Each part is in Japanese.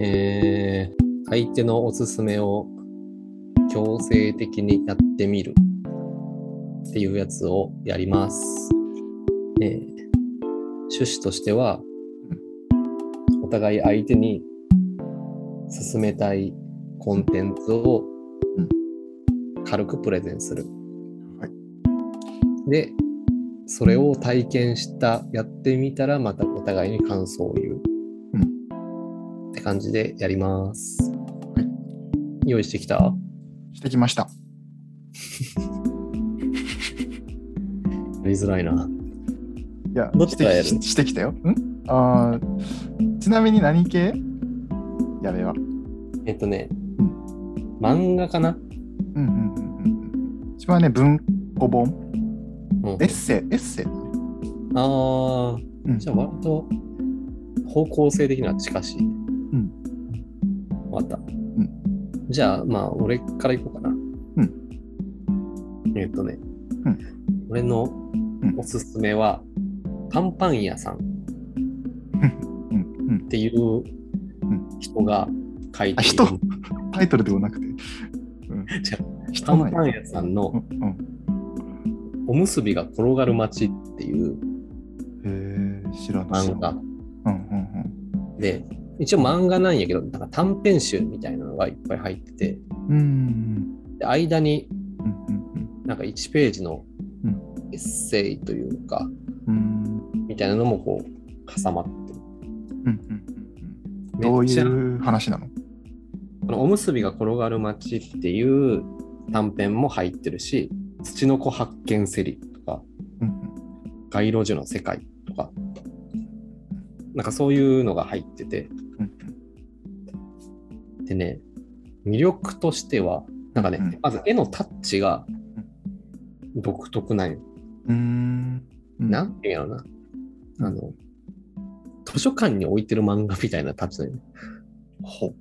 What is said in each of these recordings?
えー、相手のおすすめを強制的にやってみるっていうやつをやります。えー趣旨としては、お互い相手に進めたいコンテンツを軽くプレゼンする。はいで、それを体験した、やってみたらまたお互いに感想を言う。感じでやります。はい用意してきた？してきました。やりづらいな。いや、どっちからやる？してきたよ。ん？あーちなみに何系？やべは。えっとねう、漫画かな、うんうんうんうんうん。一番ね、文庫本。うん、エッセイ、エッセイ。ああ、うんじゃあ割と方向性的には近しい。かった。んじゃあ、まあ、俺からいこうかな。うん。えっとね、うん俺のうんおすすめは、パンパン屋さんっ。ていう人が書いている。あ人？タイトルではなくて。うん。じゃパ人なんやンパン屋さんの。おむすびが転がる街っていうへえ、知らない。漫画うんうんで、一応漫画なんやけど、なんか短編集みたいなのがいっぱい入ってて、うん。で間になん。か1ページのエッセイというか、うん。みたいなのもこう挟まってる。うん。うん。どういう話なのこのおむすびが転がる街っていう短編も入ってるし、土の子発見セリとか、うん。街路樹の世界とか、なん。かそういうのが入ってて、でね、魅力としては、なんかね、うんまず絵のタッチが独特なんよ。うん。うんなんていうんやろな。うんあの、図書館に置いてる漫画みたいなタッチなんよね。ほう。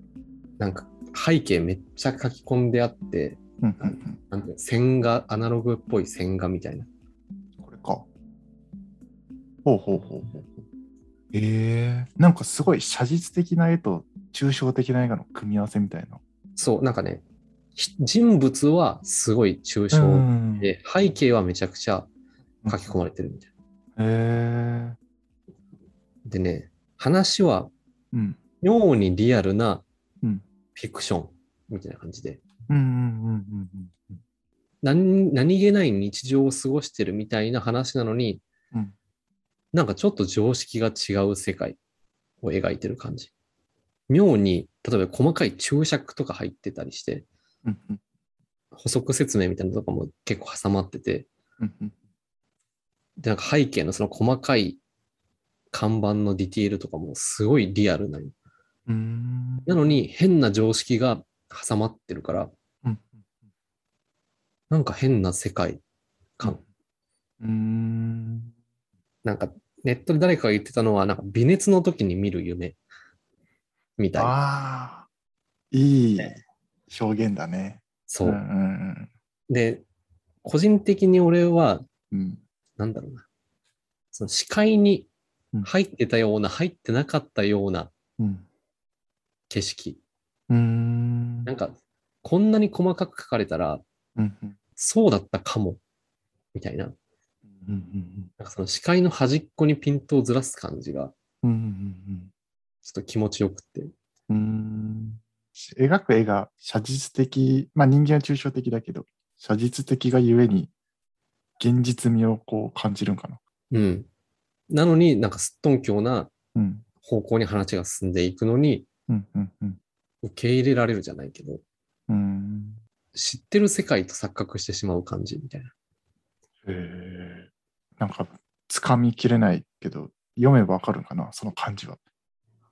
なんか背景めっちゃ書き込んであって、うんうんうん。なんて線画、アナログっぽい線画みたいな。これか。ほうほうほうほうほう。ええなんかすごい写実的な絵と抽象的な絵画の組み合わせみたいな。そう、なんかね、ひ人物はすごい抽象んで、背景はめちゃくちゃ書き込まれてるみたいな。へえでね、話はうん。妙にリアルなうんフィクションみたいな感じで、何何気ない日常を過ごしてるみたいな話なのに、うんなんかちょっと常識が違う世界を描いてる感じ。妙に、例えば細かい注釈とか入ってたりして、うんうん。補足説明みたいなのとかも結構挟まってて、うんうん。で、なんか背景のその細かい看板のディティールとかもすごいリアルななのに変な常識が挟まってるから、うんなんか変な世界観。うん。なんかネットで誰かが言ってたのは、なんか微熱の時に見る夢みたいな。ああ、いい表現だね。そうう。んで、個人的に俺は、うんうん。なんだろうな。その視界に入ってたような、入ってなかったようなうん。景色。うん。なんか、こんなに細かく書かれたら、うんうんそうだったかも。みたいな。うんうんなんかその視界の端っこにピントをずらす感じが、うんうんちょっと気持ちよくって。うんうん描く絵が写実的、まあ人間は抽象的だけど、写実的がゆえに現実味をこう感じるんかな。うん。なのになんかすっとんきょうなうん。方向に話が進んでいくのに、うんうんうん。受け入れられるじゃないけど、うん。知ってる世界と錯覚してしまう感じみたいな。へえ。なんか、つかみきれないけど、読めばわかるんかな、その感じは。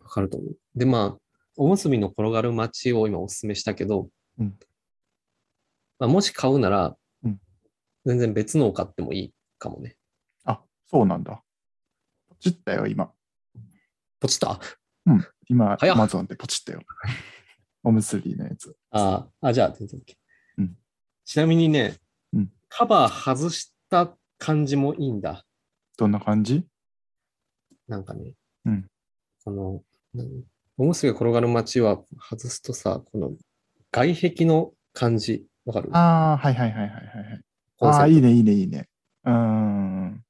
わかると思う。で、まあ、おむすびの転がる街を今おすすめしたけど、うんまあ、もし買うなら、うん全然別のを買ってもいいかもね。あ、そうなんだ。ポチったよ、今。ポチった？うん。今、早っ Amazon でポチったよ。おむすびのやつ。ああ、あ、じゃあ全然 OK。うんちなみにね、うんカバー外した感じもいいんだ。どんな感じ？なんかね、うんこの、何おむすびが転がる街は外すとさ、この外壁の感じ、わかる？ああ、はいはいはいはいはいああ、いいね、いいね、いいね。うーん。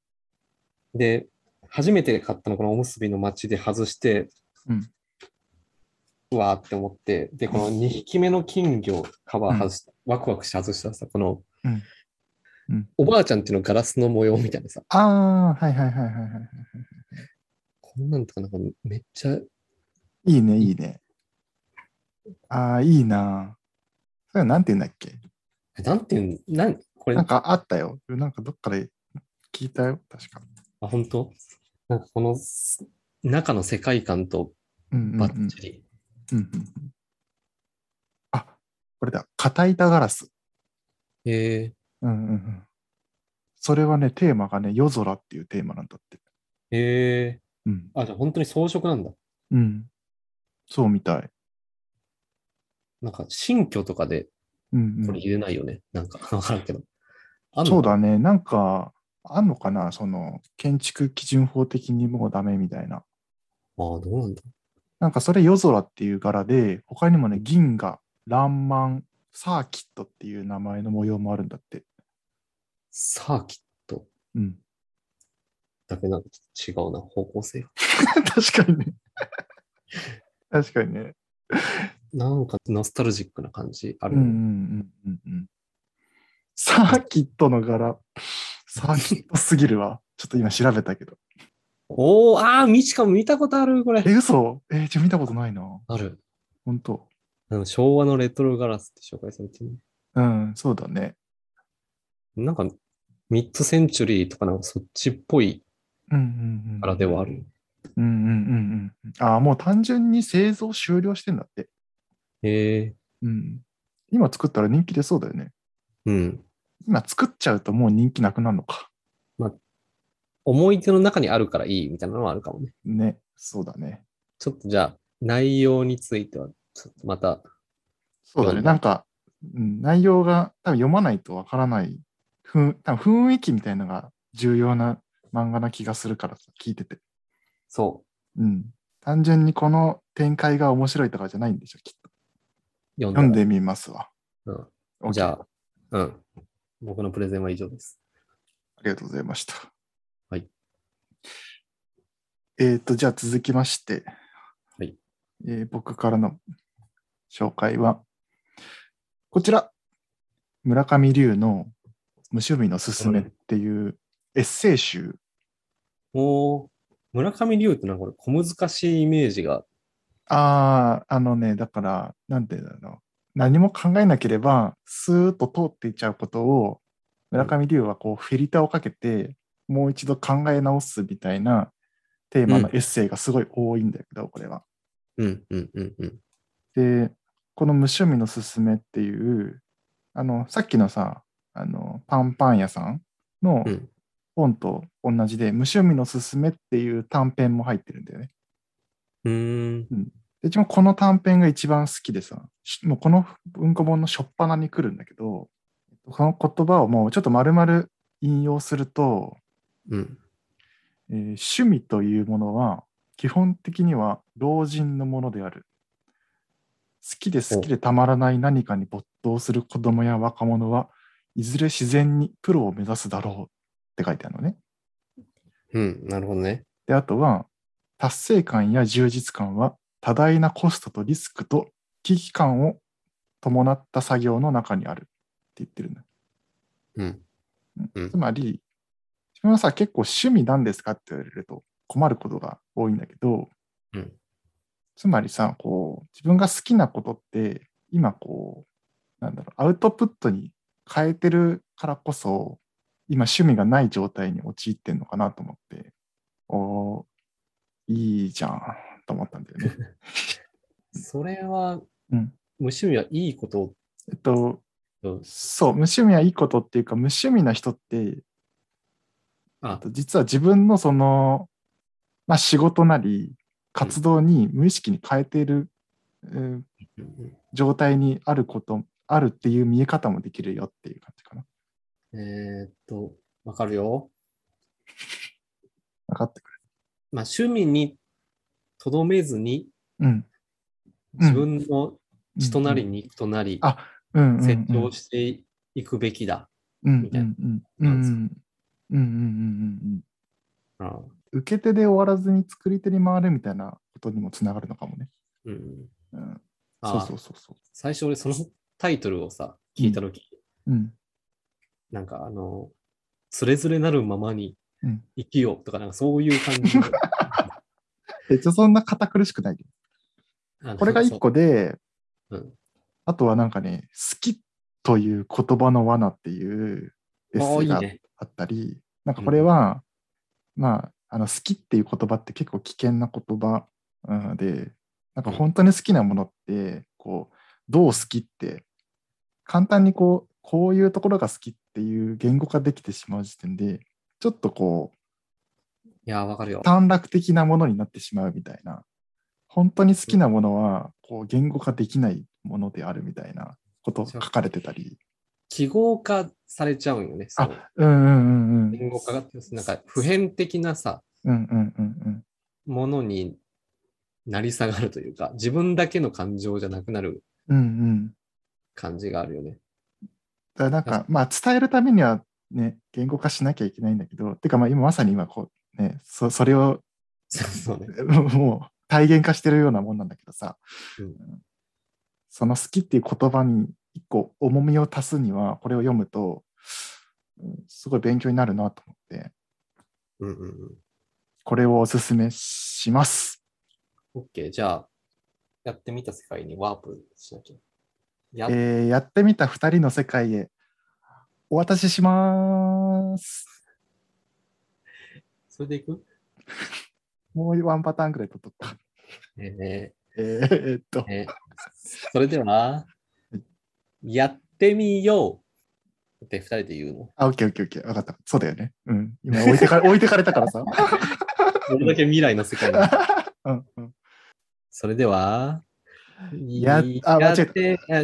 で、初めて買ったのこのおむすびの街で外して、うん。うわーって思って、で、この2匹目の金魚カバー外し、ワクワクして外したらさ、この、うん。うん。おばあちゃんっていうのガラスの模様みたいなさ、ああ、はいはいはいはいはいはい。こんなんとかなんかめっちゃ、いいね、いいね。ああ、いいな。それなんて言うんだっけ？えなんていうん、なん、これ、あ、なんかあったよ。なんかどっかで聞いたよ、確か。本当？なんかこのす中の世界観とうんうんうんバッチリ。うんうんうんあ、これだ。片板ガラス。えうんうんうん。それはね、テーマがね、夜空っていうテーマなんだって。ー、えうん。ー、あ、じゃあ本当に装飾なんだ。うん。そうみたい。なんか新居とかでうん、うん。これ入れないよね。なんか わからんけど。そうだね。なんか、あんのかな？その、建築基準法的にもうダメみたいな。ああ、どうなんだ？なんかそれ夜空っていう柄で、他にもね、銀河、ランマン、サーキットっていう名前の模様もあるんだって。サーキット？うん。だけなんか違うな、方向性が。確かにね。確かにね。なんかノスタルジックな感じある。うんうんうんうんうん。サーキットの柄、サーキットすぎるわ。ちょっと今調べたけど。おお、ああ、みちかも見たことある、これ。え、嘘？え、じゃ見たことないな。ある。本当あの昭和のレトロガラスって紹介されてる。うん、そうだね。なんか、ミッドセンチュリーとかなんかそっちっぽいうんうんうん。うんうんうんうん。ああ、もう単純に製造終了してんだって。へえうん。今作ったら人気出そうだよね。うん。今作っちゃうともう人気なくなるのか。思い出の中にあるからいいみたいなのはあるかもね。ね、そうだね。ちょっとじゃあ、内容については、ちょっとまた、そうだね。なんか、うん、内容が多分読まないとわからない、ふん多分雰囲気みたいのが重要な漫画な気がするからさ聞いてて。そうん。単純にこの展開が面白いとかじゃないんでしょ、きっと。う、読んでみますわ。うん。じゃあ、うん。僕のプレゼンは以上です。ありがとうございました。はい。えっ、と、じゃあ続きまして、はい。えー僕からの紹介は、こちら、村上龍の無趣味のすすめっていうエッセイ集。おー村上龍ってなんかこれ小難しいイメージが、ああ、あのね、だから、なんていうんだろう。何も考えなければ、スーッと通っていっちゃうことを、村上龍はこうフィルターをかけて、もう一度考え直すみたいなテーマのエッセイがすごい多いんだけど、これは。うん、うん、うん、うん。で、この無趣味のすすめっていう、あの、さっきのさ、あの、パンパン屋さんのうん本と同じで、無趣味のすすめっていう短編も入ってるんだよね。うーん。で一番この短編が一番好きでさ、しもうこの文庫本の初っ端に来るんだけど、この言葉をもうちょっと丸々引用すると、うん。えー趣味というものは基本的には老人のものである。好きで好きでたまらない何かに没頭する子供や若者はいずれ自然にプロを目指すだろうって書いてあるのね。うん、なるほどね。で、あとは、達成感や充実感は多大なコストとリスクと危機感を伴った作業の中にあるって言ってるんだ。うん。うんつまり、自分はさ、結構趣味なんですかって言われると困ることが多いんだけど、うんつまりさ、こう、自分が好きなことって、今こう、なんだろう、アウトプットに変えてるからこそ、今趣味がない状態に陥ってんのかなと思って、おーいいじゃんと思ったんだよね。それは、うん。無趣味はいいこと？えっと、と、そう、無趣味はいいことっていうか、無趣味な人って、あ、実は自分のその、まあ、仕事なり活動に無意識に変えている、うんうんうん。状態にあることあるっていう見え方もできるよっていう感じかな。えー、っと、わかるよ。分かってくる。まあ、趣味にとどめずに、うん、自分の血となり肉となり、成長していくべきだ、みたいな。受け手で終わらずに作り手に回るみたいなことにもつながるのかもね。うん、うん、そうそうそうそう。最初俺そのタイトルをさ、聞いたとき、うん、なんかあの、つれづれなるままにうん。生きようとか、なんかそういう感じのえ っと、そんな堅苦しくないこれが一個で、そう。うん。あとはなんかね、好きという言葉の罠っていうエッセイがいいね。あったり、なんかこれは、まあ、あの好きっていう言葉って結構危険な言葉うんで、なんか本当に好きなものって、こう、どう好きって、簡単にこう、こういうところが好きっていう言語化できてしまう時点で、ちょっとこう、いや、わかるよ。短絡的なものになってしまうみたいな、本当に好きなものは、こう、言語化できないものであるみたいなこと書かれてたり、記号化されちゃうんよね。そううんうんうんうん。言語化が、なんか普遍的なさ、うんうんうんうん。ものになり下がるというか、自分だけの感情じゃなくなるうんうん。感じがあるよね。だからなんか、まあ、伝えるためにはね、言語化しなきゃいけないんだけど、てか、まあ、今まさに今、こう、ね、そそれをそうそうね。もう体現化してるようなもんなんだけどさ、うんその好きっていう言葉に一個重みを足すには、これを読むと、うんすごい勉強になるなと思って、うんうんうん。これをおすすめします。OK。じゃあ、やってみた世界にワープしなきゃ。やっえーやってみた二人の世界へお渡しします。それでいく？もうワンパターンくらい取っとった。ええーえーっとー、、えーそれでは、やってみようって二人で言うの？あ、オッケーオッケーオッケー。わかった。そうだよね。うん。今置いてか 置いてかれたからさ。どれだけ未来の世界に。うんうん。それでは、やあ間違えたって、あえ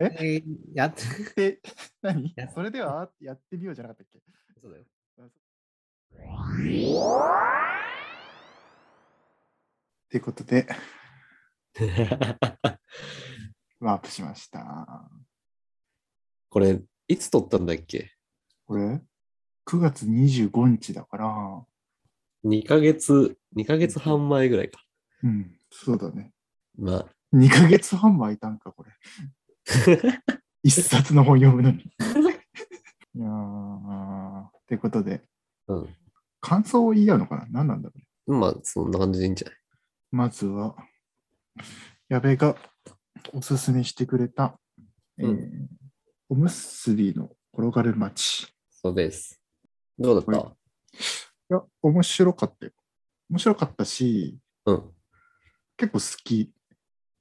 え え？やって、で、何？やそれではやってみようじゃなかったっけ？そうだよ。ということで、ワープしました。これ、いつ撮ったんだっけ？これ、9月25日だから、?2 ヶ月、2ヶ月半前ぐらいか。うん、そうだね。まあ、2ヶ月半も空いたんか、これ。一冊の本読むのに。いやー、ということで、うん。感想を言い合うのかな？何なんだろうね。まあ、そんな感じでいいんじゃない？まずは、矢部がおすすめしてくれた、えーうんおむすびの転がる街。いそうです。どうだっや、面白かったよ。面白かったし、たうん。結構好き。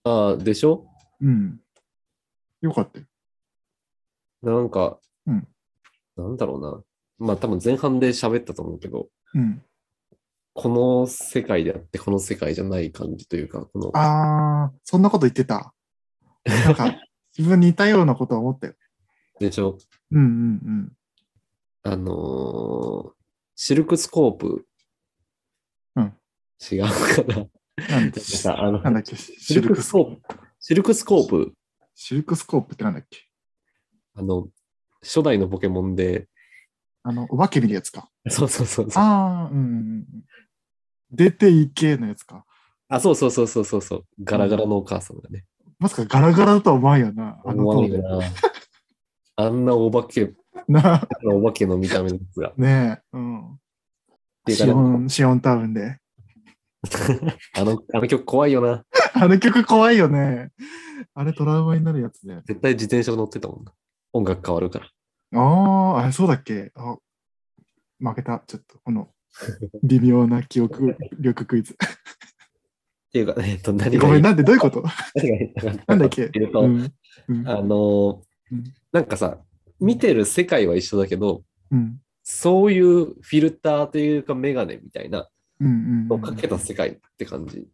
ああ、でしょ？うん。よかったよ。なんか、うんなんだろうな。まあ多分前半で喋ったと思うけど、うん。この世界であってこの世界じゃない感じというか、この、あー、そんなこと言ってた。なんか、自分似たようなことは思ったよ。でしょ？うんうんあのーシルクスコープ。うん違うかな。うん。なんだっけさあのなんだっけ？シシルフスコープ。シルフスコープ。シルフスコープってなんだっけ？あの、初代のポケモンで、あの、お化け見るやつか。そうそうそうそう。あー、うん。出ていけのやつか。あ、そうそうそうそうそうそう。ガラガラのお母さんがね。まさかガラガラだとは思わんよな。あの思わな。あんなお化け、なお化けの見た目のやつが。ねえ。うん。シオン、シオンタウンで。あの、あの曲怖いよな。あの曲怖いよね。あれトラウマになるやつだよね。絶対自転車乗ってたもんな。音楽変わるから。ああ、あれそうだっけ？あ負けた。ちょっと、この微妙な記憶 力クイズ。っていうか、えっと、何がごめん、なんでどういうこと？なんだっけ？うん。うんあのーうんなんかさ、見てる世界は一緒だけど、うん。そういうフィルターというかメガネみたいなうんうん。かけた世界って感じ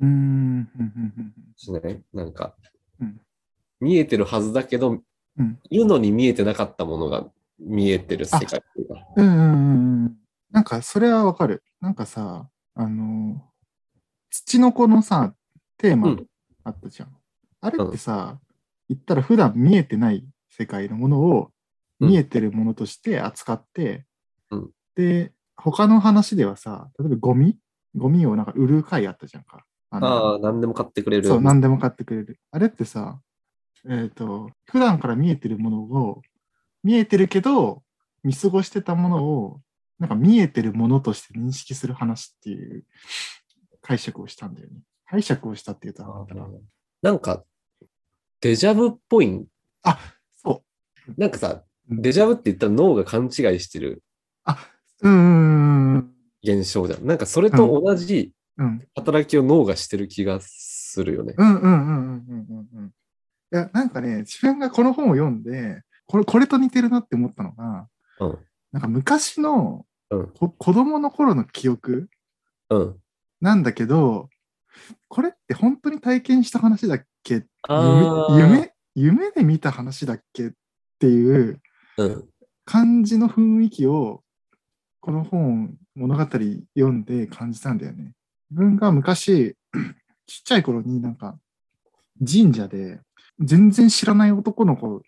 うん。うん。うん。しない？なんか、うん見えてるはずだけど、うんいるのに見えてなかったものが見えてる世界っていうか。うんうんうんうん。なんか、それはわかる。なんかさ、あの、土の子のさ、テーマうんあったじゃん。あれってさ、言ったら普段見えてない世界のものを見えてるものとして扱って、うんで、他の話ではさ、例えばゴミ？ゴミをなんか売る会あったじゃんか。あのああ、何でも買ってくれる。そう、何でも買ってくれる。あれってさ、えっ、と、普段から見えてるものを、見えてるけど、見過ごしてたものを、なんか見えてるものとして認識する話っていう解釈をしたんだよね。解釈をしたって言うとあったな。なんか、デジャブっぽい。あ、そなんかさ、う。デジャブって言ったら脳が勘違いしてるうーん。現象じゃん。なんかそれと同じうん。働きを脳がしてる気がするよね。うんうんうんうんうんうんうん。いや、なんかね、自分がこの本を読んで、これ、これと似てるなって思ったのが、うん。なんか昔のうん。こ子供の頃の記憶うん。なんだけど、これって本当に体験した話だっけ？夢夢夢で見た話だっけ？っていううん。感じの雰囲気をこの本物語読んで感じたんだよね。自分が昔 ちっちゃい頃になんか神社で全然知らない男の子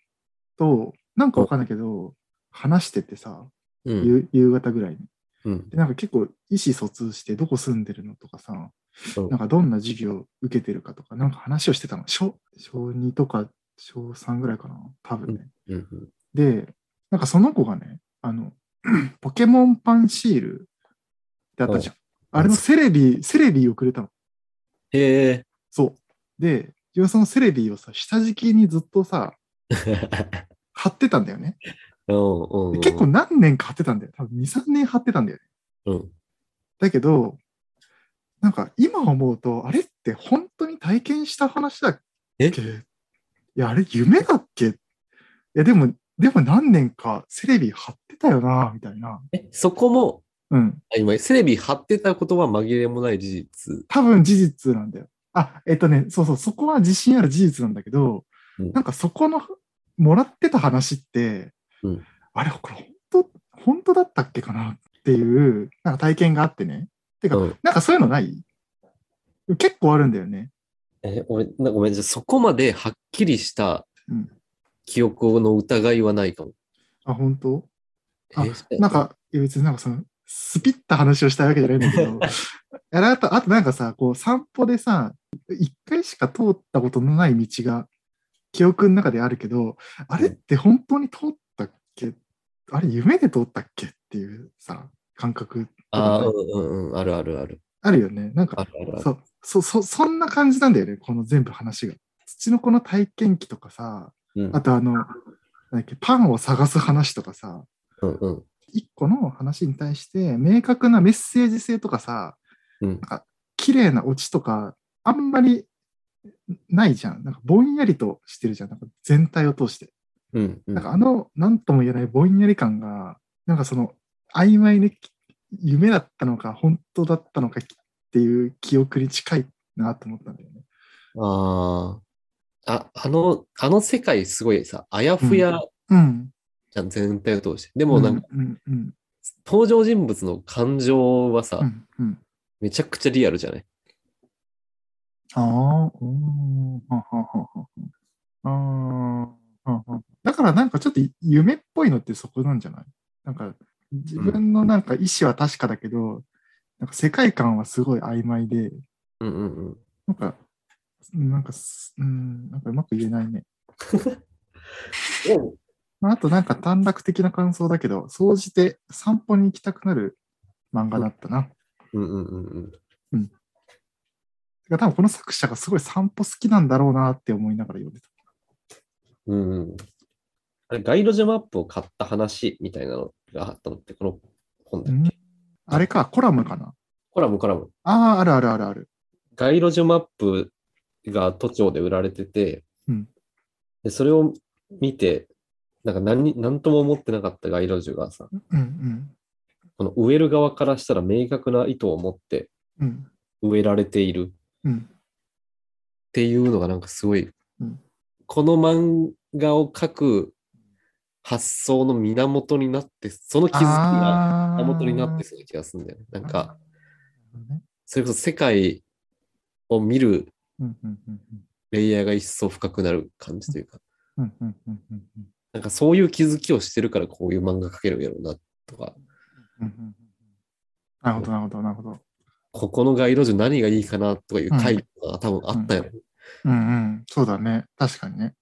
となんかわかんないけど話しててさ、うん。夕夕方ぐらいに。うん。でなんか結構意思疎通してどこ住んでるのとかさ、うんなんかどんな授業受けてるかとか、なんか話をしてたの。小小2とか小3ぐらいかな、多分ね。うん。うんで、なんかその子がね、あの、ポケモンパンシールってあったじゃん。あれのセレビ、セレビをくれたの。へえ。そう。で、自分はそのセレビをさ、下敷きにずっとさ、貼ってたんだよね。うんうんうん。で結構何年か貼ってたんだよ。多分2、3年貼ってたんだよね。うん。だけど、なんか今思うと、あれって本当に体験した話だっえ？けいや、あれ夢だっけ？いや、でも、でも何年かセレビ貼ってたよな、みたいな。え、そこも、うん。あ今、セレビ貼ってたことは紛れもない事実。多分事実なんだよ。あ、えっとね、そうそう、そこは自信ある事実なんだけど、うんなんかそこの、もらってた話って、うんあれ、これ本当、本当だったっけかなっていう、なんか体験があってね。てか、うんなんかそういうのない？結構あるんだよね。え、俺、なごめん、じゃあそこまではっきりしたうん。記憶の疑いはないかも。あ、本当？あえなんか、いや別になんかその、スピった話をしたいわけじゃないんだけど、あと、あとなんかさ、こう散歩でさ、一回しか通ったことのない道が記憶の中であるけど、あれって本当に通ったっけ？あれ夢で通ったっけっていうさ、感覚ああ、うんうんうん、あるあるある。あるよね。なんかあるあるある。そう、そ、そ、そんな感じなんだよね、この全部話が。土の子の体験記とかさ、うんあとあの、パンを探す話とかさ、うんうん一個の話に対して明確なメッセージ性とかさ、うん綺麗なオチとか、あんまりないじゃん。なんかぼんやりとしてるじゃん。なんか全体を通して。うんうんなんかあの、なんとも言えないぼんやり感が、なんかその、曖昧に夢だったのか、本当だったのかっていう記憶に近いなと思ったんだよね。ああ。あ、あの、あの世界すごいさ、あやふやうん。じゃん、全体を通して。でもなんか、うん、うん、うん。登場人物の感情はさ、うん、うん。めちゃくちゃリアルじゃない？ああ、うん、はははは。ああ、ははだからなんかちょっと夢っぽいのってそこなんじゃない？なんか自分のなんか意思は確かだけど、なんか世界観はすごい曖昧で、うんうんうん。なんか、なんかす、うん、なんかうまく言えないね。まあ、あとなんか短絡的な感想だけど、総じて散歩に行きたくなる漫画だったな。うんうんうんうん。てか多分この作者がすごい散歩好きなんだろうなって思いながら読んでた。うんうん。あれ、ガイドジャマップを買った話みたいなのがあったのって、この本だっけ、あれか、コラムかな。コラムコラム。ああ、あるあるあるある。ガイドジャマップが都庁で売られてて、うん。でそれを見て、なんか何に何とも思ってなかったガイド樹がさ、うんうん。この植える側からしたら明確な意図を持ってうん。植えられている。うん。っていうのがなんかすごい、うん。この漫画を描く発想の源になって、その気づきが源になってそうな気がするんだよね。なんか、、それこそ世界を見るレイヤーが一層深くなる感じというか、うんうんうんうんうんなんかそういう気づきをしてるからこういう漫画描けるんやろうなとか、うんうんうんなるほど、なるほど、なるほど。ここの街路樹何がいいかなとかいう回が多分あったやろ。うんうん。そうだね。確かにね。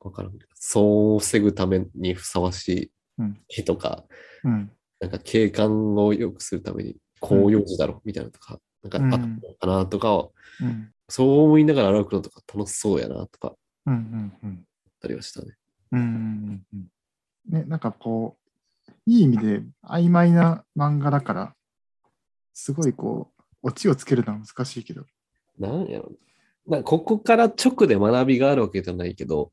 わからん。そう防ぐためにふさわしいうん木とか、うん。なんか景観を良くするために紅葉樹だろみたいなのとか、なんかあったのかなとかは、うん。そう思いながら歩くのとか楽しそうやなとか、うんうんうん。たりはしたね。うんうんうんうん。ね、なんかこう、いい意味で曖昧な漫画だから、すごいこう、オチをつけるのは難しいけど。なんやろな。ここから直で学びがあるわけじゃないけど、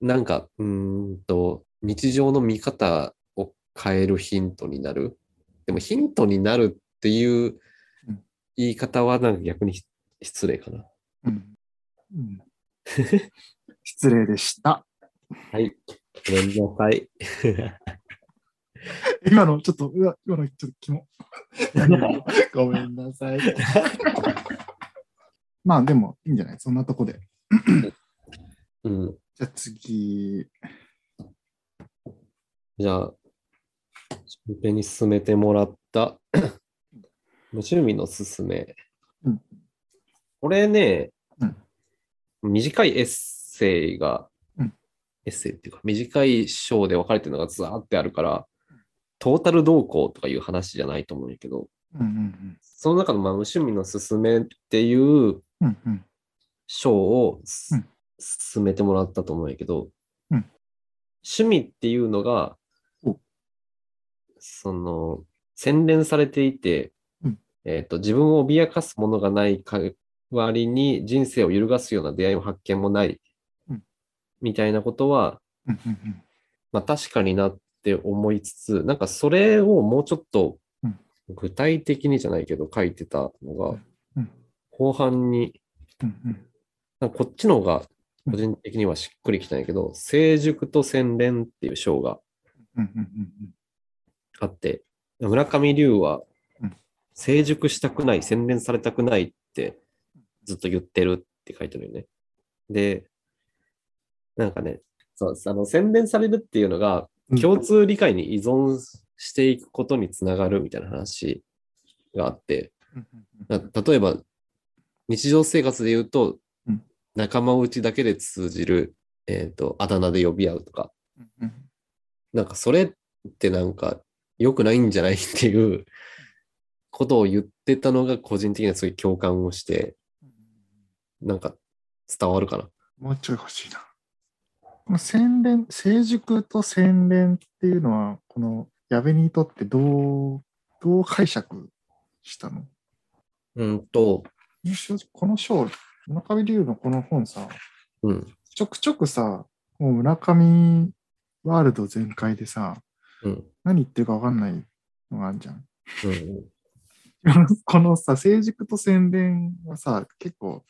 なんか、うーんと、日常の見方を変えるヒントになる。でもヒントになるっていううん言い方はなんか逆に失礼かな。うん。うん、失礼でした。はい。ごめんなさい。今のちょっと、うわ、今のちょっとキモ。ごめんなさい。まあでもいいんじゃない？そんなとこで。うん。じゃあ次。じゃあ、順平に進めてもらった無趣味のすすめ。うんこれね、うん。短いエッセイが、うん。エッセイっていうか、短い章で分かれてるのがずーってあるから、トータル動向とかいう話じゃないと思うんやけど、うんうんその中のまあ無趣味のすすめっていううん。うん。うん。章をすうん。進めてもらったと思うんやけど、うん。趣味っていうのがお、その、洗練されていて、うん。えっ、と、自分を脅かすものがない代わりに人生を揺るがすような出会いも発見もない、うん。みたいなことは、まあ確かになって思いつつ、なんかそれをもうちょっとうん。具体的にじゃないけど書いてたのが、うん。後半にこっちの方が個人的にはしっくりきたんやけど、成熟と洗練っていう章があって、村上龍はうん。成熟したくない、洗練されたくないってずっと言ってるって書いてるよね。で、なんかね、そうあの洗練されるっていうのがうん。共通理解に依存していくことにつながるみたいな話があって、例えば日常生活で言うと、うん。仲間内だけで通じる、えっ、と、あだ名で呼び合うとか、うん。なんかそれってなんか良くないんじゃない？っていうことを言ってたのが個人的にはすごい共感をして、なんか伝わるかな。もうちょい欲しいな。この洗練、成熟と洗練っていうのは、この矢部にとってどう、どう解釈したの？うんと、この章、村上龍のこの本さ、うん、ちょくちょくさ、もう村上ワールド全開でさ、うん、何言ってるか分かんないのがあるじゃん。うん。このさ、成熟と洗練はさ、結構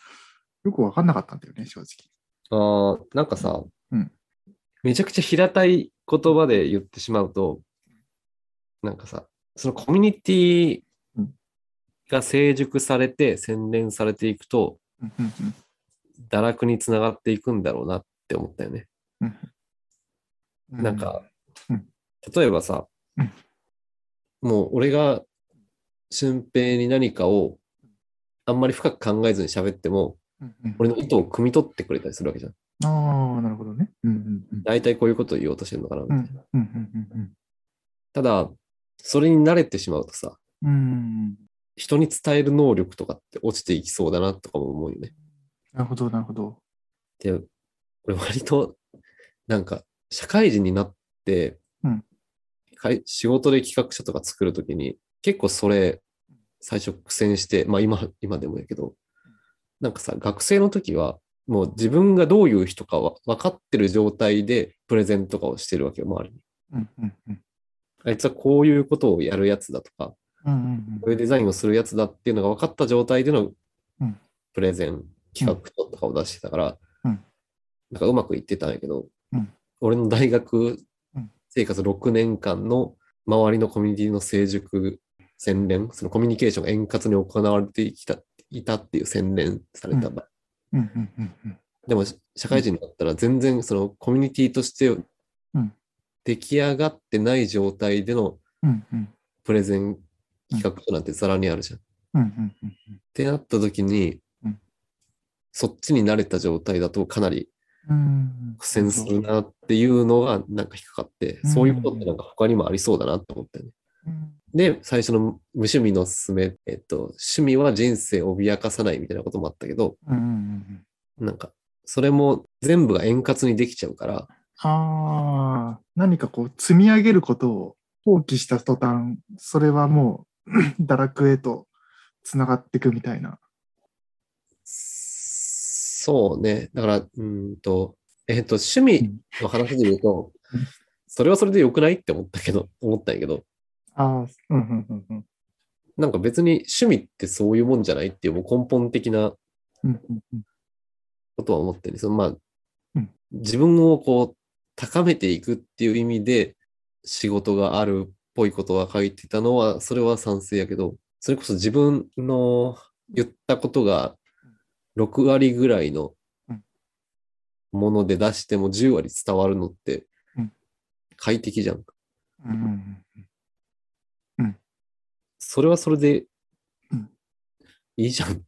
よく分かんなかったんだよね、正直。ああ、なんかさ、うん。めちゃくちゃ平たい言葉で言ってしまうと、なんかさ、そのコミュニティうん。が成熟されて洗練されていくと、うんうん堕落につながっていくんだろうなって思ったよね。なんか、うん。例えばさ、うん。もう俺が俊平に何かをあんまり深く考えずに喋っても、うんうん俺の意図を汲み取ってくれたりするわけじゃん。ああ、なるほどね。うんうんうん大体こういうことを言おうとしてるのかな。うんうんうんただ、それに慣れてしまうとさ、うんうん人に伝える能力とかって落ちていきそうだなとかも思うよね。なるほど、なるほど。で、俺割と、なんか、社会人になって、うん仕事で企画書とか作るときに、結構それ、最初苦戦して、まあ今、今でもやけど、なんかさ、学生の時は、もう自分がどういう人かは分かってる状態でプレゼンとかをしてるわけよ、周りに。うんうんうん。あいつはこういうことをやるやつだとか、うんうんこういうデザインをするやつだっていうのが分かった状態でのうん。プレゼン、企画書とかを出してたから、うん。なんかうまくいってたんやけど、うん。俺の大学うん。生活6年間の周りのコミュニティの成熟、洗練、そのコミュニケーションが円滑に行われてきたいたっていう洗練された場、うんうんうんうん。でも社会人だったら全然そのコミュニティとしてうん。出来上がってない状態でのプレゼン企画なんてざらにあるじゃん。ってなった時にうん、そっちに慣れた状態だとかなりうん。苦戦するなっていうのがなんか引っかかって、うん。そういうことってなんか他にもありそうだなって思ったよね。うんで、最初の無趣味のすすめ、えっと、趣味は人生を脅かさないみたいなこともあったけど、うんうんうんなんか、それも全部が円滑にできちゃうから、ああ、何かこう積み上げることを放棄した途端、それはもう 堕落へとつながっていくみたいな。そうね。だから、うーんと、えっと、趣味の話で言うとうん、それはそれで良くないって思ったけど、思ったんやけど、ああ、うんうんうんうん。なんか別に趣味ってそういうもんじゃないっていうもう根本的なうんうんうん。ことは思ってる。そのまあ、うん。自分をこう、高めていくっていう意味で仕事があるっぽいことは書いてたのは、それは賛成やけど、それこそ自分の言ったことが6割ぐらいのうん。もので出しても10割伝わるのってうん。快適じゃん。うんうんそれはそれでうんいいじゃん。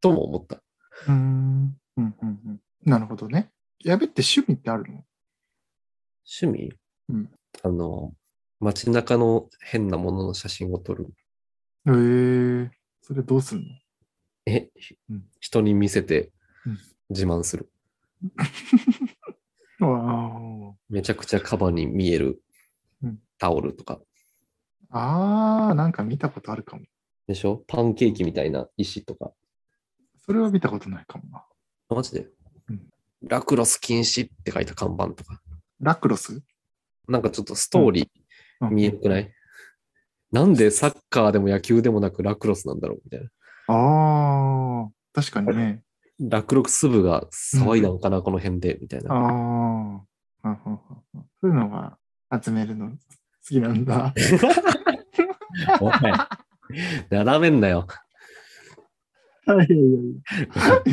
とも思った。うんうんうんうんなるほどね。やべって趣味ってあるの？趣味、うんあの、街中の変なものの写真を撮る。へえそれどうすんの？え、うん人に見せてうん自慢する。わめちゃくちゃカバンに見えるうんタオルとか。ああー、なんか見たことあるかも。でしょ？パンケーキみたいな石とか。それは見たことないかもな。マジで、うんラクロス禁止って書いた看板とか。ラクロス？なんかちょっとストーリーうん見えるくない、なんでサッカーでも野球でもなくラクロスなんだろうみたいな。ああ、確かにね。ラクロス部が騒いだのかな、この辺で、みたいな。ああ、そういうのが集めるの好きなんだ。おい、斜めんなよ。いやいやい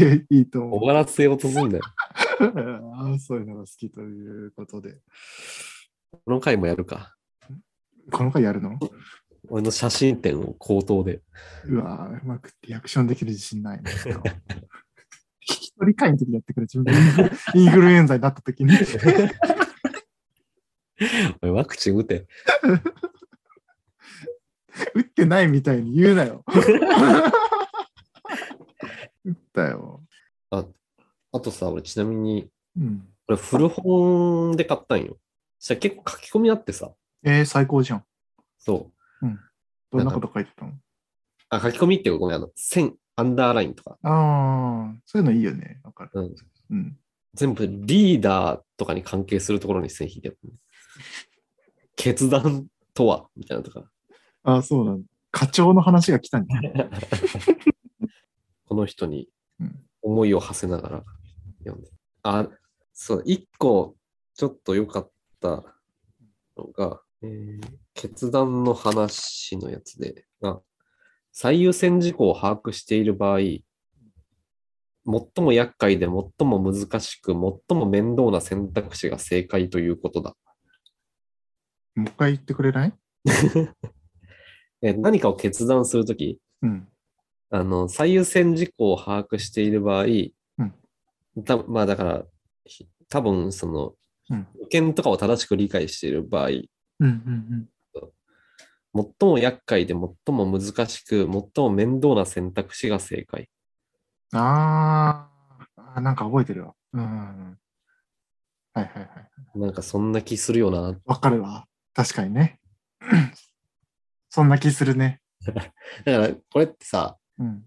やいやいいと思う。終わらせようとすんだよ。ああそういうのが好きということで。この回もやるか。この回やるの？俺の写真展を口頭で。うわーうまくリアクションできる自信ないな。一人会の時やってくれ、自分がインフルインフルエンザになった時に。おいワクチン打て。打ってないみたいに言うなよ。打ったよ。あとさ、俺ちなみに、うん。これ古本で買ったんよ。そしたら結構書き込みあってさ。えー、最高じゃん。そう。どんなこと書いてたの？あ、書き込みっていうかごめん、あの、線、アンダーラインとか。ああ、そういうのいいよね。わかる。うん。うん。全部リーダーとかに関係するところに線引いてあったね決断とは？みたいなとか。ああ、そうなんだ。課長の話が来たんじゃないこの人にうん思いを馳せながら読んで。あ、そう、一個ちょっと良かったのが、えー決断の話のやつで、あ最優先事項を把握している場合、最も厄介で最も難しく、最も面倒な選択肢が正解ということだ。もう一回言ってくれない？えー何かを決断するとき、うん。あの、最優先事項を把握している場合、たまあだから、ひ多分その、うん保険とかを正しく理解している場合、うんうん最も厄介で最も難しく、最も面倒な選択肢が正解。うん。あーあー、なんか覚えてるわ。うんうんうん。はいはいはい。なんかそんな気するよな。わかるわ。確かにね。そんな気するね。だから、これってさ、うん。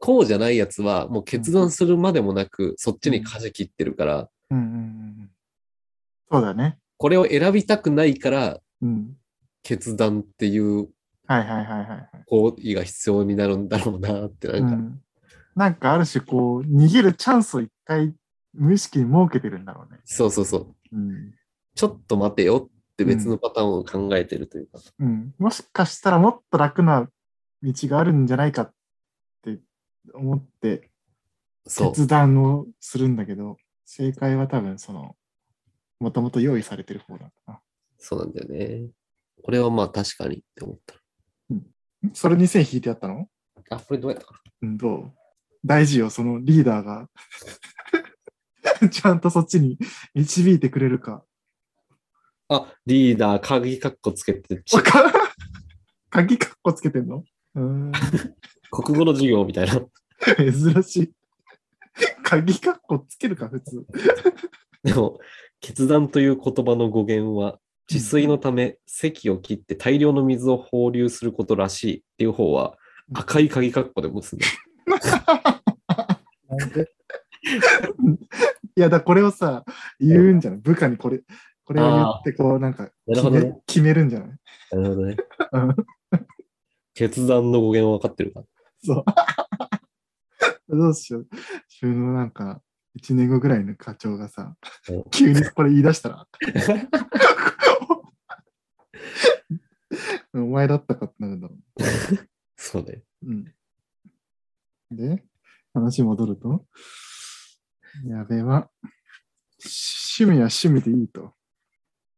こうじゃないやつはもう決断するまでもなく、そっちに舵切ってるから、うんうんうんうん。そうだね。これを選びたくないから、うん。決断っていうはいはいはいはいはい。行為が必要になるんだろうなって、なんか、うん、なんかある種こう、逃げるチャンスを一回無意識に設けてるんだろうね。そうそうそう。うん。ちょっと待てよって別のパターンを考えてるというか。うん。もしかしたらもっと楽な道があるんじゃないかって思ってそう。決断をするんだけど、正解は多分その、もともと用意されてる方なんだな。そうなんだよね。これはまあ確かにって思った。んそれに線引いてあったの？あ、これどうやったかうん、どう？大事よ、そのリーダーが。ちゃんとそっちに導いてくれるか。なあ、リーダー、鍵カッコつけて、鍵カッコつけてんの？うーん国語の授業みたいな。珍しい。鍵カッコつけるか、普通。でも、決断という言葉の語源は、治水のため、堰を切って大量の水を放流することらしいっていう方は、赤い鍵カッコで結んでる。なんで？いや、だこれをさ、言うんじゃない？部下にこれ、これを言って、こう、なんか決め、ね決めるんじゃない？なるほどね。うん決断の語源は分かってるか。そう。どうしよう。自分のなんか、1年後ぐらいの課長がさうん、急にこれ言い出したら、お前だったかってなるんだろそうね。う。うん。で、話戻ると、やべえわ。趣味は趣味でいいと。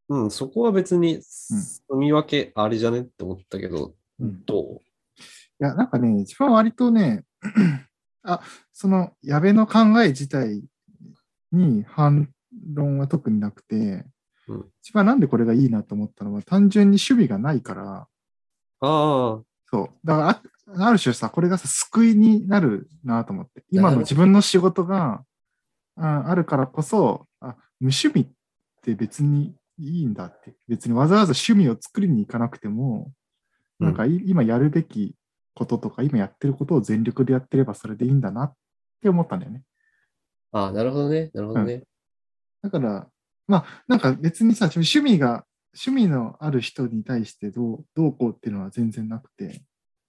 うん、そこは別に、住み分けありじゃねって思ったけど、うん。どいや、なんかね、自分は割とね、あ、その、矢部の考え自体に反論は特になくて、うん。一番なんでこれがいいなと思ったのは、単純に趣味がないから、うああ、そう。だからあ、ある種さ、これがさ、救いになるなと思って。今の自分の仕事がああるからこそ、あ、無趣味って別にいいんだって。別にわざわざ趣味を作りに行かなくても、なんかい今やるべきこととか、今やってることを全力でやってればそれでいいんだなって思ったんだよね。ああ、なるほどね。なるほどね。だから、まあ、なんか別にさ、趣味が、趣味のある人に対してどうどうこうっていうのは全然なくて、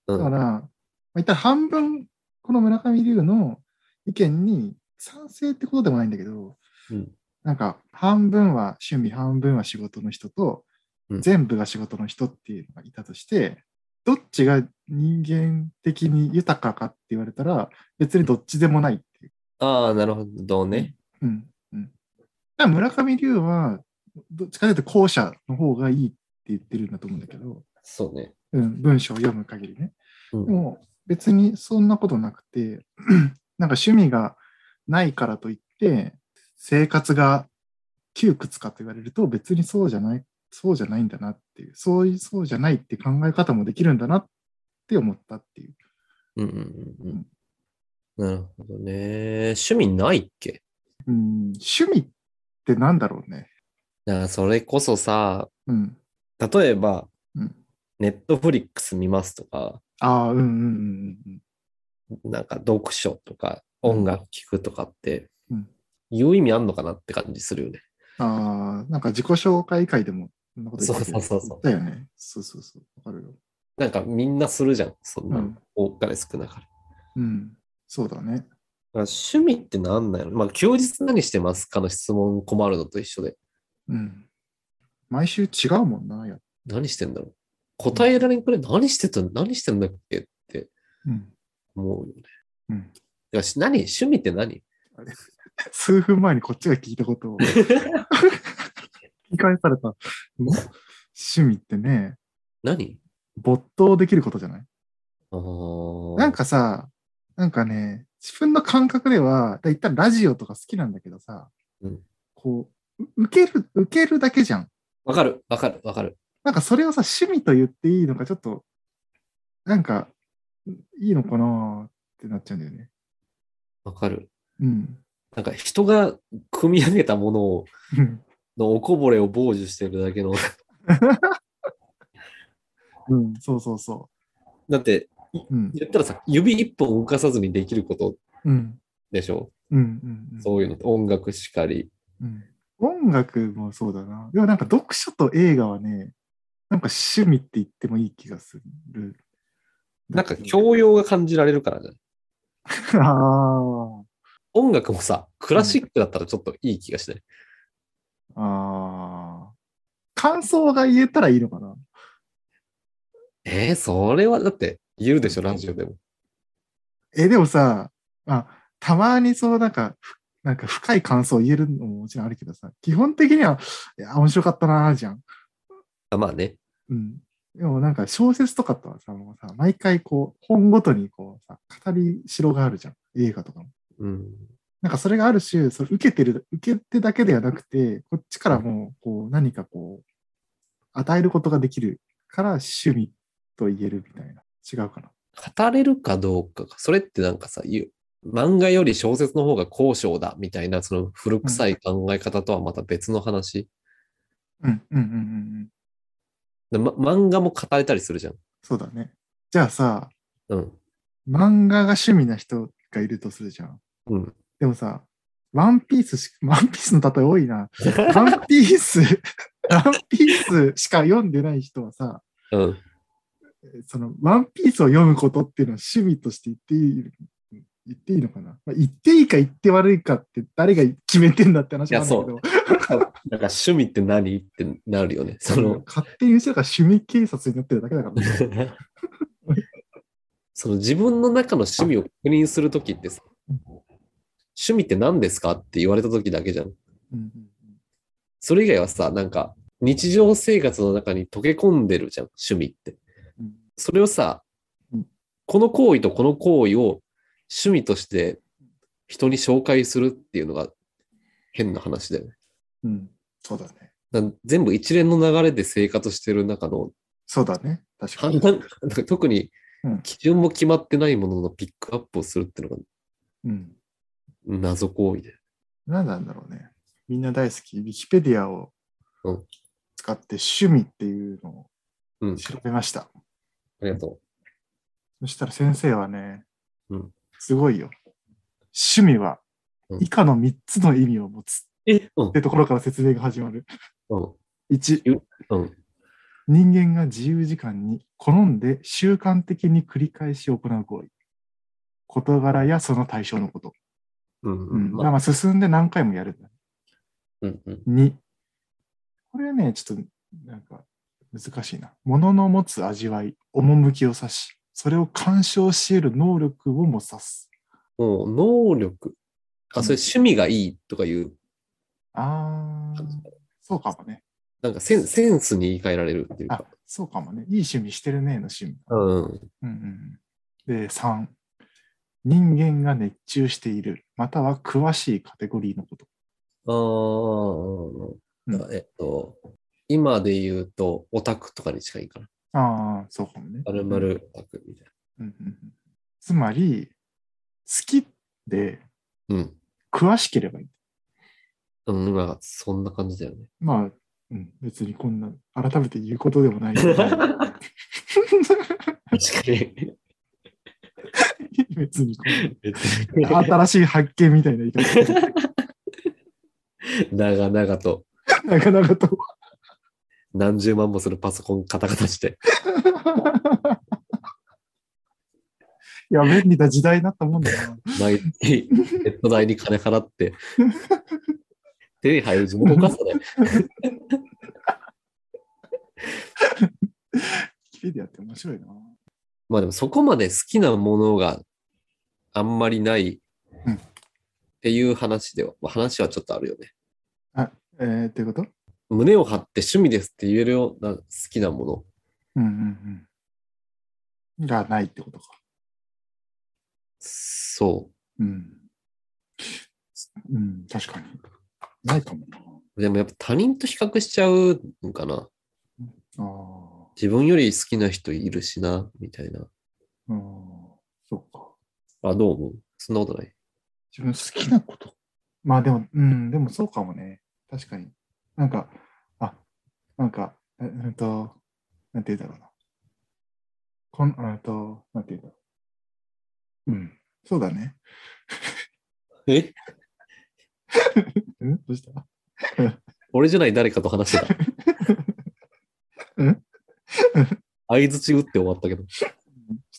うん。だから、まあ、言ったら半分、この村上龍の意見に賛成ってことでもないんだけど、うんなんか半分は趣味、半分は仕事の人と、うん全部が仕事の人っていうのがいたとして、どっちが人間的に豊かかって言われたら、別にどっちでもないっていう。ああ、なるほどね。うん。うん。村上龍は、どっちかというと後者の方がいいって言ってるんだと思うんだけど、そうね。うん、文章を読む限りね。うんでも別にそんなことなくて、なんか趣味がないからといって、生活が窮屈かと言われると別にそうじゃない、そうじゃないんだなっていう、そういう、そうじゃないって考え方もできるんだなって思ったっていう。うんうんうんうん。なるほどね。趣味ないっけ？うん、趣味ってなんだろうね。だそれこそさ、うん。例えば、うんネットフリックス見ますとか、ああ、うんうんうんうんなんか読書とか音楽聴くとかってうん、言う意味あんのかなって感じするよね。うん。ああ、なんか自己紹介会でもそんなこと言ってそうそうそうそうだよね。そうそうそう。わかるよ。なんかみんなするじゃん。そんなのうん。多かれ少なかれ。うん。そうだね。ら趣味ってなんだよ。まあ、休日何してますかの質問困るのと一緒で。うん。毎週違うもんな、や何してんだろう。答えられんくらい何してた？何してんだっけ？ってうん。思うよね。うん。し何？趣味って何？数分前にこっちが聞いたことを聞き返された。趣味ってね、何？没頭できることじゃない？なんかさ、なんかね、自分の感覚では、だいったらラジオとか好きなんだけどさ、うんこう、う受ける、受けるだけじゃん。わかる、わかる、わかる。なんかそれをさ、趣味と言っていいのか、ちょっと、なんか、いいのかなってなっちゃうんだよね。わかる。うん。なんか人が組み上げたものをうんのおこぼれを傍受してるだけの。うん、そうそうそだって、う。うん。言ったらさ、指一本動かさずにできることうん。でしょ？うん。うん。うんそういうのって音楽しかり。うん音楽もそうだな。でもなんか読書と映画はね、なんか趣味って言ってもいい気がする。なんか教養が感じられるからじゃない？ああ。音楽もさ、クラシックだったらちょっといい気がしない？ああ。感想が言えたらいいのかな？えー、それはだって言うでしょ、ラジオでも。え、でもさ、あ、たまにそうなんか、ふなんか深い感想を言えるのももちろんあるけどさ、基本的には、いや、面白かったなーじゃん。あまあね。うん。でもなんか小説とかとはさ、もうさ、毎回こう、本ごとにこうさ、語りしろがあるじゃん。映画とかも。うん。なんかそれがある種、それ受けてる、受けてだけではなくて、こっちからもう、こう、何かこう、与えることができるから趣味と言えるみたいな。違うかな。語れるかどうかか。それってなんかさ、言う漫画より小説の方が高尚だみたいな、その古臭い考え方とはまた別の話。うん、うん、うん、うんうん。でま、漫画も語れたりするじゃん。そうだね。じゃあさ、うん。漫画が趣味な人がいるとするじゃん。うん。でもさ、ワンピースし、ワンピースの例え多いな。ワンピース、ワンピースしか読んでない人はさ、うん。そのワンピースを読むことっていうのは趣味として言っていい言っていいのかな、まあ、言っていいか言って悪いかって誰が決めてんだって話なんだけど、なんか趣味って何ってなるよね。その、勝手に後ろから趣味警察になってるだけだからね。その自分の中の趣味を確認するときってさ、趣味って何ですか？って言われたときだけじゃん。それ以外はさ、なんか日常生活の中に溶け込んでるじゃん、趣味って。うんそれをさうん、この行為とこの行為を趣味として人に紹介するっていうのが変な話だよね。うん、そうだね。全部一連の流れで生活してる中のそうだね。確かに。特にうん基準も決まってないもののピックアップをするっていうのがうん。謎行為で。何なんだろうね。みんな大好き。ウィキペディアをうん使って趣味っていうのをうん、あ調べました。りがとそしたら先生はね、うんすごいよ。趣味はうん以下の3つの意味を持つう。え？うんっ、てところから説明が始まる。うん、1、うん、人間が自由時間に好んで習慣的に繰り返し行う行為。事柄やその対象のこと。うん、ううんん、まあまあ進んで何回もやる。うん、うん、2、これはね、ちょっとなんか難しいな。物の持つ味わい、趣を指し、それを鑑賞し得る能力をも指す。もう能力。あ、それ趣味がいいとかいう、あー、そうかもね。なんかセンセンスに言い換えられるっていうあか。、そうかもね。いい趣味してるねの趣味。うん、うんうんうん、で、3、人間が熱中している、または詳しいカテゴリーのこと。ああ、うんえっと、今で言うと、オタクとかに近いかな。ああ、そうかもね。まるまるオタクみたいうんうんうんつまり、好きでな。うん。詳しければいい。うん、まあ、そんな感じだよね。まあ、うん、別にこんな、改めて言うことでもない。確かに。別にこ別う、新しい発見みたいな言い方 長々となかなかと。何十万もするパソコンカタカタして。いや、便利な時代になったもんだな。毎月ネット代に金払って、手に入る地元かそれ。キペディアって面白いな。まあでもそこまで好きなものがあんまりないうんっていう話では、まあ話はちょっとあるよね。あ、えー、っていうこと？胸を張って趣味ですって言えるような好きなもの。うんうんうん。がないってことか。そうん。うん、確かに。ないかもな。う。でもやっぱ他人と比較しちゃうのかな。ああ。自分より好きな人いるしな、みたいな。うん、そうか。あ、どう思う？そんなことない。自分好きなこと。まあでも、うん、でもそうかもね。確かに。なんか、あ、なんか、えうんと、なんて言うんだろうな。こん、うんと、なんて言うんだろう。うん、そうだね。え？うん？どうした？俺じゃない誰かと話してた。うん？相づち打って終わったけど。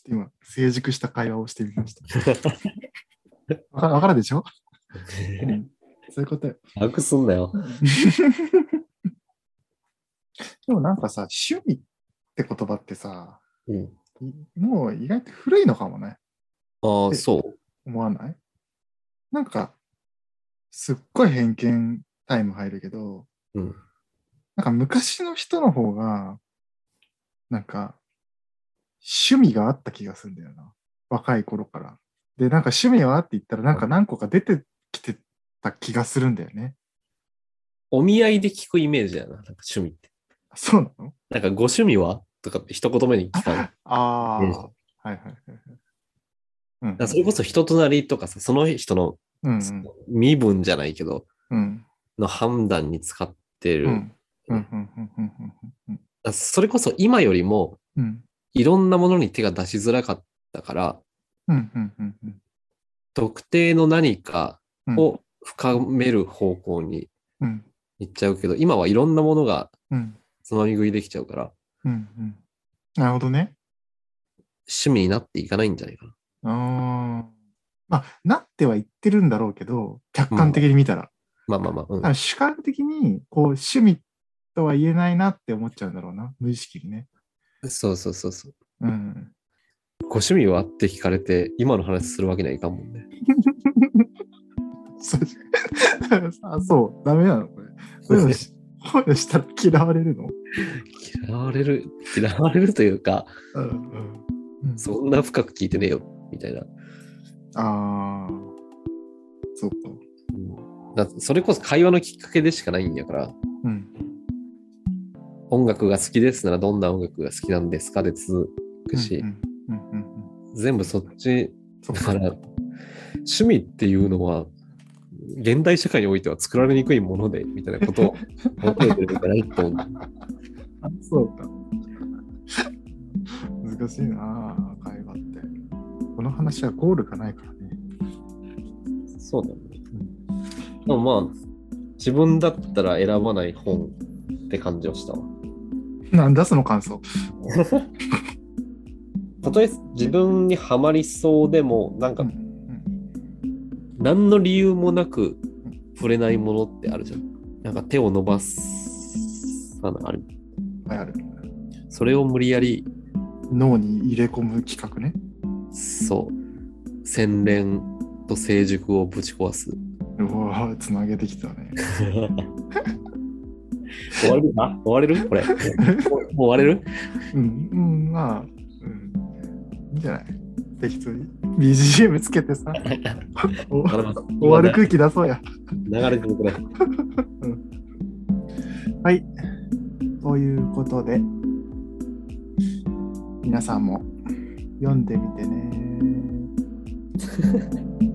と今、成熟した会話をしてみました。わかわかるでしょ、うん、そういうことよ。楽すんなよ。でもなんかさ、趣味って言葉ってさ、うん。いもう意外と古いのかもね。ああ、えそう。思わない？なんか、すっごい偏見タイム入るけど、うん。なんか昔の人の方が、なんか、趣味があった気がするんだよな。若い頃から。で、なんか趣味はって言ったら、なんか何個か出てきてた気がするんだよね。お見合いで聞くイメージだよな、なんか趣味って。そうなの？なんかご趣味は？とかって一言目に聞か ああ。うんはいはいはいはい。うん。らそれこそ人となりとかさ、その人の身分じゃないけど、うん。の判断に使ってる。うん。うん。うん。うん。うん。うん。だからそれこそ今よりもうん。いろんなものに手が出しづらかったから、うん。うん。うん。うん。特定の何かうん。を深める方向にうん。行っちゃうけど、今はいろんなものがうん。つまみ食いできちゃうから、うん。うん。なるほどね。趣味になっていかないんじゃないかな。あーまあ、なっては言ってるんだろうけど、客観的に見たら。まあまあまあ、うん主観的に、こう、趣味とは言えないなって思っちゃうんだろうな。無意識にね。そうそうそうそう。うん。ご趣味はって聞かれて、今の話するわけにはいかんもんね。そうあ、そう。ダメなのこれ。そういうのしたら嫌われるの？嫌われる、嫌われるというか、うんうん。うんそんな深く聞いてねえよ、みたいな。ああ。そうか。うんだそれこそ会話のきっかけでしかないんやから、うん。音楽が好きですならどんな音楽が好きなんですかで続くし、うんうんうんうん全部そっち、だから、趣味っていうのは、現代社会においては作られにくいもので、みたいなことを求めてるんじゃないと思う。あ、そうか。難しいなあ会話って。この話はゴールがないからね。そうだね。でもまあ、自分だったら選ばない本って感じをしたわ。なんだその感想。たとえ自分にはまりそうでも、なんかうんうん何の理由もなく触れないものってあるじゃん。なんか手を伸ばす、あのある。はいある。それを無理やり、脳に入れ込む企画ね。そう、洗練と成熟をぶち壊す。うわつなげてきたね。終われるか終われる？これ。もう終われる？うん、うん、まあ、うん。いいんじゃない？適当に。BGM つけてさ、終わる空気出そうや。流れてるこれ。はい。ということで、皆さんも読んでみてね。